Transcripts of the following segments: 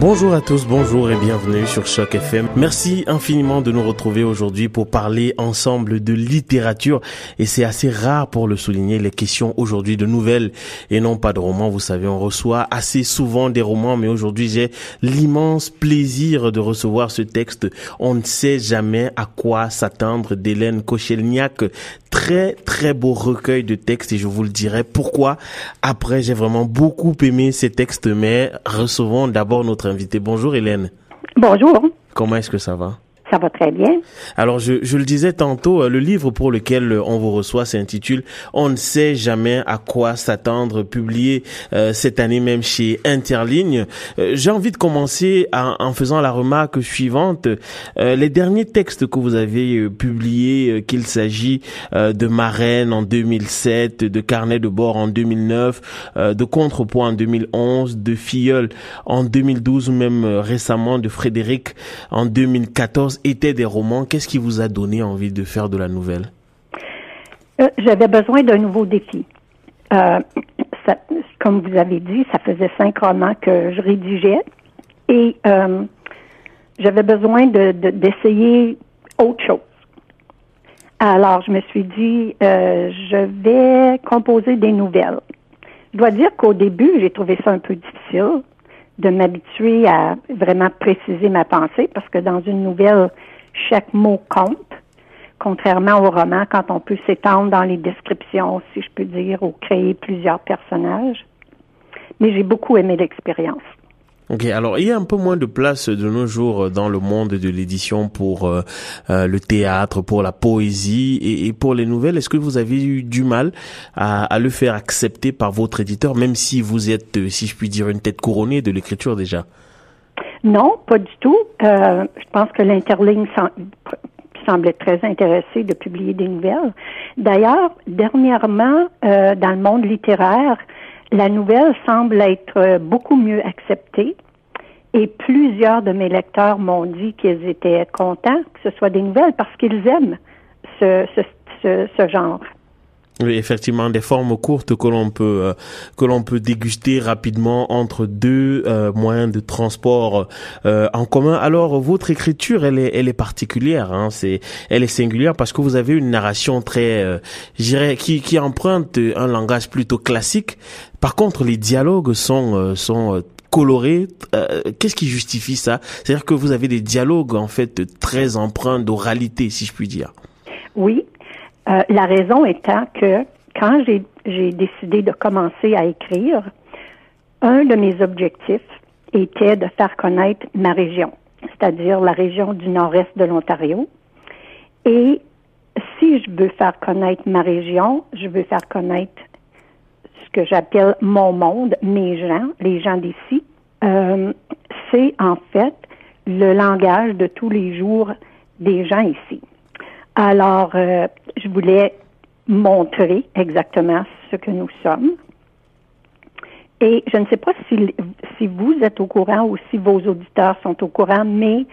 Bonjour à tous, bonjour et bienvenue sur Choc FM. Merci infiniment de nous retrouver aujourd'hui pour parler ensemble de littérature et c'est assez rare pour le souligner les questions aujourd'hui de nouvelles et non pas de romans. Vous savez, on reçoit assez souvent des romans mais aujourd'hui j'ai l'immense plaisir de recevoir ce texte On ne sait jamais à quoi s'attendre d'Hélène Kochelniak. Très très beau recueil de textes et je vous le dirai pourquoi. Après, j'ai vraiment beaucoup aimé ces textes mais recevons d'abord notre Bonjour Hélène. Bonjour. Comment est-ce que ça va? Ça va très bien. Alors, je, le disais tantôt, euh, le livre pour lequel euh, on vous reçoit s'intitule On ne sait jamais à quoi s'attendre, publié euh, cette année même chez Interligne. J'ai envie de commencer en, faisant la remarque suivante. les derniers textes que vous avez publiés, qu'il s'agit de Marraine en 2007, de Carnet de bord en 2009, de Contrepoids en 2011, de Filleul en 2012 ou même récemment de Frédéric en 2014, étaient des romans. Qu'est-ce qui vous a donné envie de faire de la nouvelle? Euh, J'avais besoin d'un nouveau défi. Euh, comme vous avez dit, ça faisait cinq romans que je rédigeais et euh, j'avais besoin d'essayer autre chose. Alors, je me suis dit, je vais composer des nouvelles. Je dois dire qu'au début, j'ai trouvé ça un peu difficile de m'habituer à vraiment préciser ma pensée parce que dans une nouvelle, chaque mot compte, contrairement au roman quand on peut s'étendre dans les descriptions, si je peux dire, ou créer plusieurs personnages. Mais j'ai beaucoup aimé l'expérience. Ok, alors il y a un peu moins de place de nos jours dans le monde de l'édition pour euh, euh, le théâtre, pour la poésie et, pour les nouvelles. Est-ce que vous avez eu du mal à, le faire accepter par votre éditeur, même si vous êtes, euh, si je puis dire, une tête couronnée de l'écriture déjà? Non, pas du tout. je pense que l'interligne semble être très intéressé de publier des nouvelles. D'ailleurs, dernièrement, dans le monde littéraire, la nouvelle semble être beaucoup mieux acceptée. Et plusieurs de mes lecteurs m'ont dit qu'ils étaient contents que ce soit des nouvelles parce qu'ils aiment ce, genre. Effectivement, des formes courtes que l'on peut euh, que l'on peut déguster rapidement entre deux euh, moyens de transport euh, en commun. Alors, votre écriture, elle est elle est particulière. Hein, c'est elle est singulière parce que vous avez une narration très, je qui qui emprunte un langage plutôt classique. Par contre, les dialogues sont sont colorés. Qu'est-ce qui justifie ça? C'est-à-dire que vous avez des dialogues en fait très empreints d'oralité, si je puis dire. Oui, euh, la raison étant que quand j'ai décidé de commencer à écrire, un de mes objectifs était de faire connaître ma région, c'est-à-dire la région du nord-est de l'Ontario. Et si je veux faire connaître ma région, je veux faire connaître ce que j'appelle mon monde, mes gens, les gens d'ici. Euh, c'est en fait le langage de tous les jours des gens ici. Alors, euh, je voulais montrer exactement ce que nous sommes. Et je ne sais pas si, vous êtes au courant ou si vos auditeurs sont au courant, mais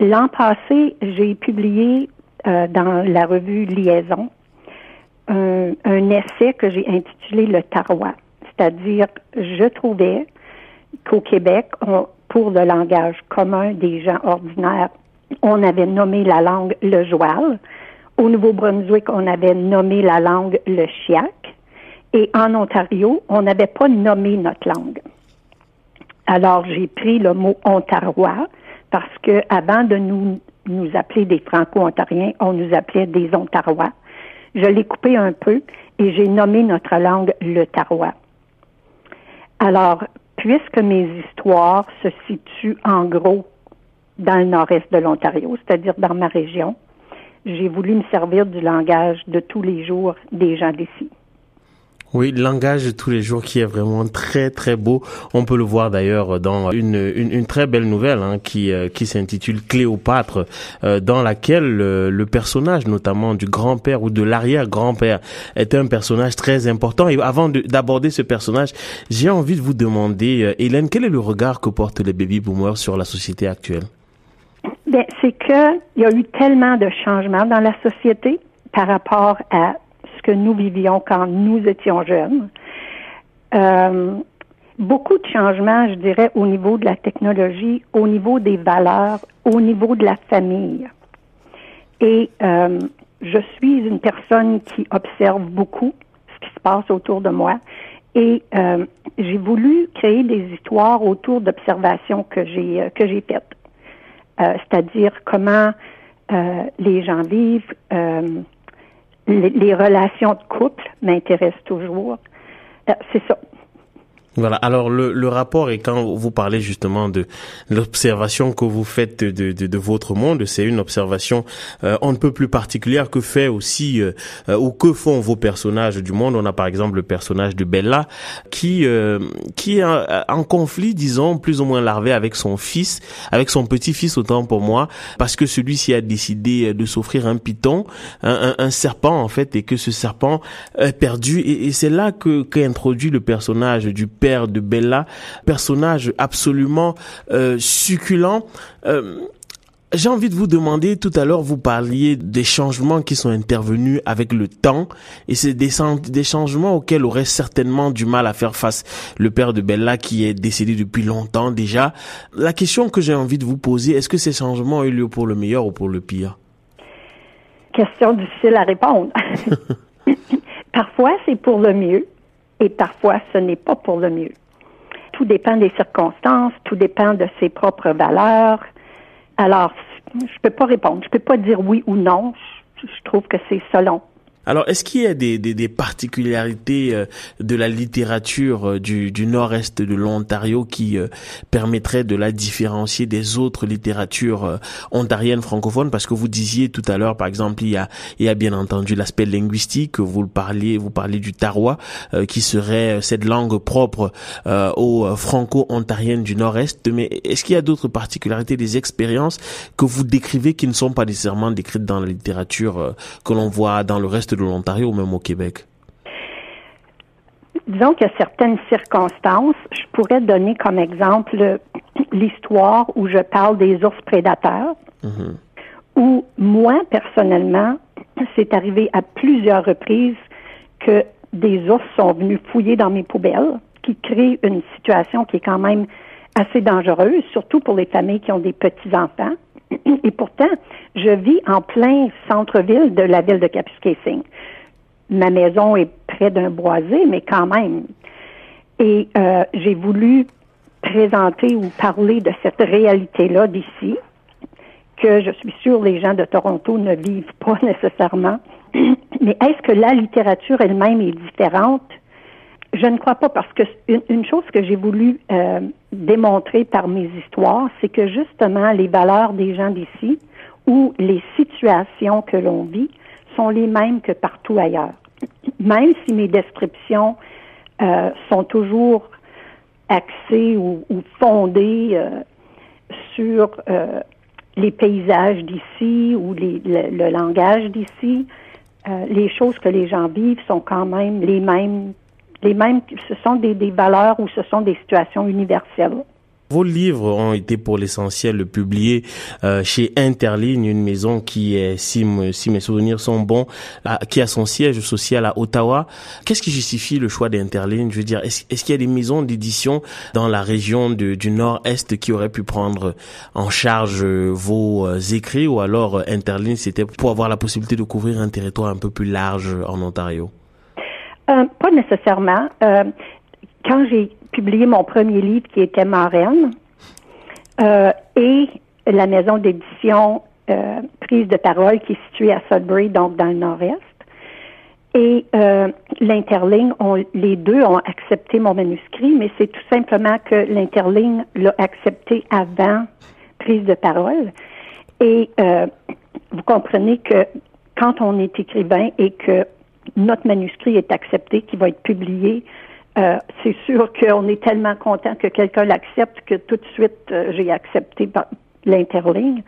l'an passé, j'ai publié euh, dans la revue Liaison un, essai que j'ai intitulé Le Tarois. C'est-à-dire, je trouvais qu'au Québec, pour le langage commun des gens ordinaires, on avait nommé la langue le joual. Au Nouveau-Brunswick, on avait nommé la langue le chiac. Et en Ontario, on n'avait pas nommé notre langue. Alors, j'ai pris le mot ontarois parce que avant de nous, nous appeler des franco-ontariens, on nous appelait des ontarois. Je l'ai coupé un peu et j'ai nommé notre langue le tarois. Alors, puisque mes histoires se situent en gros dans le nord-est de l'Ontario, c'est-à-dire dans ma région. J'ai voulu me servir du langage de tous les jours des gens d'ici. Oui, le langage de tous les jours qui est vraiment très très beau. On peut le voir d'ailleurs dans une, une, très belle nouvelle hein, qui euh, qui s'intitule Cléopâtre, euh, dans laquelle euh, le personnage, notamment du grand-père ou de l'arrière-grand-père, est un personnage très important. Et avant d'aborder ce personnage, j'ai envie de vous demander, Hélène, quel est le regard que portent les baby boomers sur la société actuelle? Bien, c'est que il y a eu tellement de changements dans la société par rapport à ce ce que nous vivions quand nous étions jeunes. Euh, beaucoup de changements, je dirais, au niveau de la technologie, au niveau des valeurs, au niveau de la famille. Et euh, je suis une personne qui observe beaucoup ce qui se passe autour de moi. Et euh, j'ai voulu créer des histoires autour d'observations que j'ai que j'ai faites, c'est-à-dire comment les gens vivent, les, relations de couple m'intéressent toujours. c'est ça. Voilà. Alors le, le rapport et quand vous parlez justement de l'observation que vous faites de, de, de votre monde, c'est une observation euh, on ne peut plus particulière que fait aussi euh, euh, ou que font vos personnages du monde. On a par exemple le personnage de Bella qui euh, qui est en conflit, disons plus ou moins larvé avec son fils, avec son petit-fils autant pour moi, parce que celui-ci a décidé de s'offrir un python, un, un, serpent en fait, et que ce serpent est perdu. Et, et c'est là que qu'introduit le personnage du père de Bella, personnage absolument euh, succulent. Euh, j'ai envie de vous demander, tout à l'heure, vous parliez des changements qui sont intervenus avec le temps, et c'est des, des, changements auxquels aurait certainement du mal à faire face le père de Bella qui est décédé depuis longtemps déjà. La question que j'ai envie de vous poser, est-ce que ces changements ont eu lieu pour le meilleur ou pour le pire? Question difficile à répondre. Parfois, c'est pour le mieux et parfois ce n'est pas pour le mieux. Tout dépend des circonstances, tout dépend de ses propres valeurs. Alors, je peux pas répondre, je peux pas dire oui ou non. Je trouve que c'est selon. Alors, est-ce qu'il y a des, particularités euh, de la littérature euh, du, nord-est de l'Ontario qui euh, permettraient de la différencier des autres littératures ontariennes francophones? Parce que vous disiez tout à l'heure, par exemple, il y a, bien entendu l'aspect linguistique. Vous parliez, vous parliez du tarois, qui serait cette langue propre aux franco-ontariennes du nord-est. Mais est-ce qu'il y a d'autres particularités, des expériences que vous décrivez qui ne sont pas nécessairement décrites dans la littérature que l'on voit dans le reste de l'Ontario ou même au Québec? Disons qu'il y a certaines circonstances. Je pourrais donner comme exemple l'histoire où je parle des ours prédateurs, mm-hmm. où moi, personnellement, c'est arrivé à plusieurs reprises que des ours sont venus fouiller dans mes poubelles, qui crée une situation qui est quand même assez dangereuse, surtout pour les familles qui ont des petits-enfants. Et pourtant, je vis en plein centre-ville de la ville de Kapuskasing. Ma maison est près d'un boisé, mais quand même. Et euh, j'ai voulu présenter ou parler de cette réalité-là d'ici, que je suis sûre les gens de Toronto ne vivent pas nécessairement. Mais est-ce que la littérature elle-même est différente? Je ne crois pas parce que une, chose que j'ai voulu euh, démontrer par mes histoires, c'est que justement les valeurs des gens d'ici ou les situations que l'on vit sont les mêmes que partout ailleurs. Même si mes descriptions euh, sont toujours axées ou, fondées euh, sur les paysages d'ici ou les, le, langage d'ici, les choses que les gens vivent sont quand même les mêmes les mêmes, ce sont des, des valeurs ou ce sont des situations universelles. Vos livres ont été pour l'essentiel publiés euh, chez Interligne, une maison qui est, si, si mes souvenirs sont bons, qui a son siège social à Ottawa. Qu'est-ce qui justifie le choix d'Interligne? Je veux dire, est-ce, est qu'il y a des maisons d'édition dans la région de, du Nord-Est qui auraient pu prendre en charge vos euh, écrits? Ou alors euh, Interligne, c'était pour avoir la possibilité de couvrir un territoire un peu plus large en Ontario? Euh, pas nécessairement. Euh, quand j'ai publié mon premier livre qui était Marraine euh, et la maison d'édition Prise de parole qui est située à Sudbury, donc dans le nord-est, et l'Interligne, les deux ont accepté mon manuscrit, mais c'est tout simplement que l'Interligne l'a accepté avant Prise de parole. Et vous comprenez que quand on est écrivain et que notre manuscrit est accepté, qui va être publié. Euh, c'est sûr qu'on est tellement content que quelqu'un l'accepte que tout de suite euh, j'ai accepté l'interligne.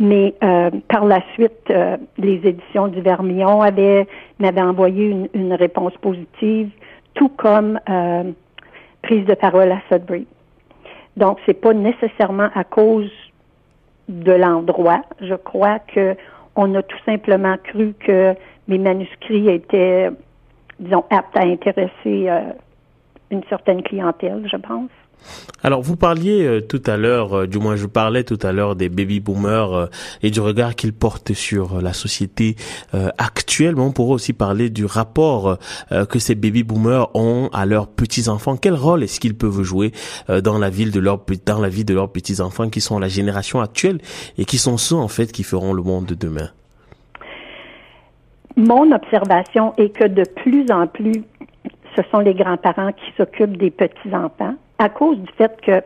Mais euh, par la suite, les éditions du Vermillon avaient m'avaient envoyé une, une, réponse positive, tout comme prise de parole à Sudbury. Donc c'est pas nécessairement à cause de l'endroit. Je crois que on a tout simplement cru que mes manuscrits étaient, disons, aptes à intéresser euh, une certaine clientèle, je pense. Alors, vous parliez euh, tout à l'heure, euh, du moins je parlais tout à l'heure des baby boomers euh, et du regard qu'ils portent sur la société actuelle, mais on pourrait aussi parler du rapport que ces baby boomers ont à leurs petits enfants. Quel rôle est-ce qu'ils peuvent jouer dans la vie de leur dans la vie de leurs petits enfants qui sont la génération actuelle et qui sont ceux en fait qui feront le monde de demain? Mon observation est que de plus en plus, ce sont les grands-parents qui s'occupent des petits-enfants à cause du fait que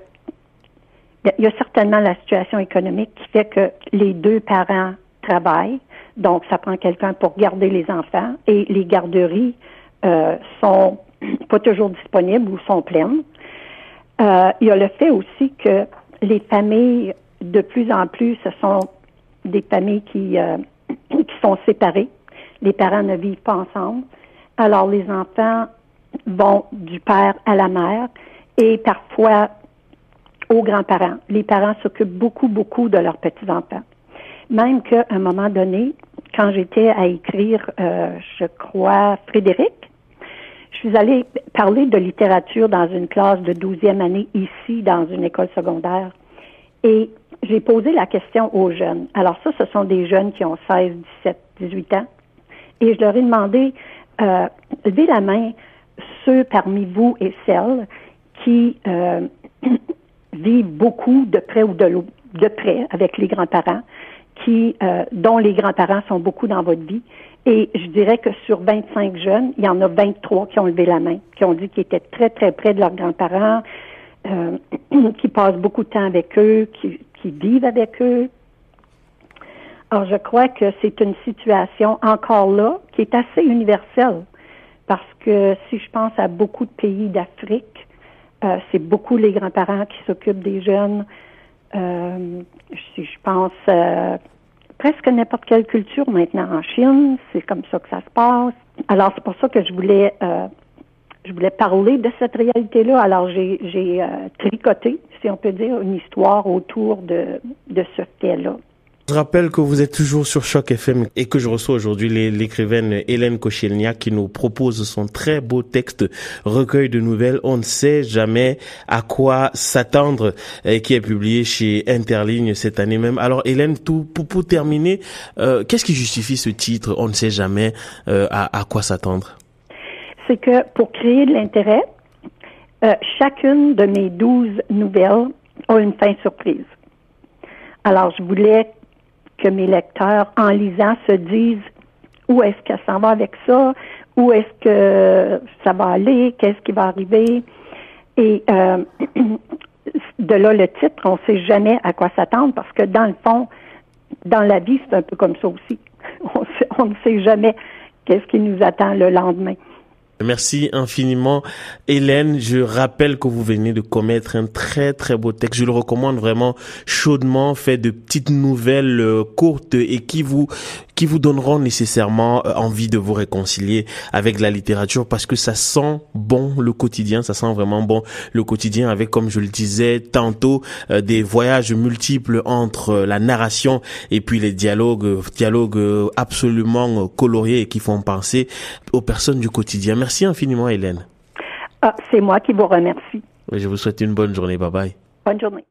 il y a certainement la situation économique qui fait que les deux parents travaillent, donc ça prend quelqu'un pour garder les enfants et les garderies euh, sont pas toujours disponibles ou sont pleines. Euh, il y a le fait aussi que les familles, de plus en plus, ce sont des familles qui, euh, qui sont séparées. Les parents ne vivent pas ensemble. Alors les enfants vont du père à la mère et parfois aux grands-parents. Les parents s'occupent beaucoup, beaucoup de leurs petits-enfants. Même qu'à un moment donné, quand j'étais à écrire, euh, je crois, Frédéric, je suis allée parler de littérature dans une classe de 12e année ici, dans une école secondaire. Et j'ai posé la question aux jeunes. Alors ça, ce sont des jeunes qui ont 16, 17, 18 ans. Et je leur ai demandé, euh, levez la main ceux parmi vous et celles qui euh, vivent beaucoup de près ou de, de près avec les grands-parents, qui euh, dont les grands-parents sont beaucoup dans votre vie. Et je dirais que sur 25 jeunes, il y en a 23 qui ont levé la main, qui ont dit qu'ils étaient très, très près de leurs grands-parents, euh, qui passent beaucoup de temps avec eux, qui, qui vivent avec eux. Alors, je crois que c'est une situation encore là qui est assez universelle parce que si je pense à beaucoup de pays d'Afrique, euh, c'est beaucoup les grands-parents qui s'occupent des jeunes. Euh, je pense euh, presque n'importe quelle culture maintenant en Chine, c'est comme ça que ça se passe. Alors c'est pour ça que je voulais je voulais parler de cette réalité-là. Alors j'ai j'ai tricoté, si on peut dire, une histoire autour de de ce fait-là. Je rappelle que vous êtes toujours sur Choc FM et que je reçois aujourd'hui l'écrivaine Hélène Kochelniak qui nous propose son très beau texte recueil de nouvelles On ne sait jamais à quoi s'attendre et qui est publié chez Interligne cette année même. Alors Hélène, pour, pour terminer, euh, qu'est-ce qui justifie ce titre? On ne sait jamais euh, à, quoi s'attendre C'est que pour créer de l'intérêt, euh, chacune de mes douze nouvelles a une fin surprise. Alors, je voulais que mes lecteurs, en lisant, se disent où est-ce que ça va avec ça, où est-ce que ça va aller, qu'est-ce qui va arriver? Et euh, de là le titre, on ne sait jamais à quoi s'attendre parce que dans le fond, dans la vie, c'est un peu comme ça aussi. On, on ne sait jamais qu'est-ce qui nous attend le lendemain. Merci infiniment, Hélène. Je rappelle que vous venez de commettre un très très beau texte. Je le recommande vraiment chaudement, fait de petites nouvelles euh, courtes et qui vous qui vous donneront nécessairement euh, envie de vous réconcilier avec la littérature parce que ça sent bon le quotidien, ça sent vraiment bon le quotidien avec, comme je le disais tantôt, euh, des voyages multiples entre la narration et puis les dialogues, dialogues absolument coloriés et qui font penser aux personnes du quotidien. Merci infiniment, Hélène. Ah, c'est moi qui vous remercie. Je vous souhaite une bonne journée. Bye bye. Bonne journée.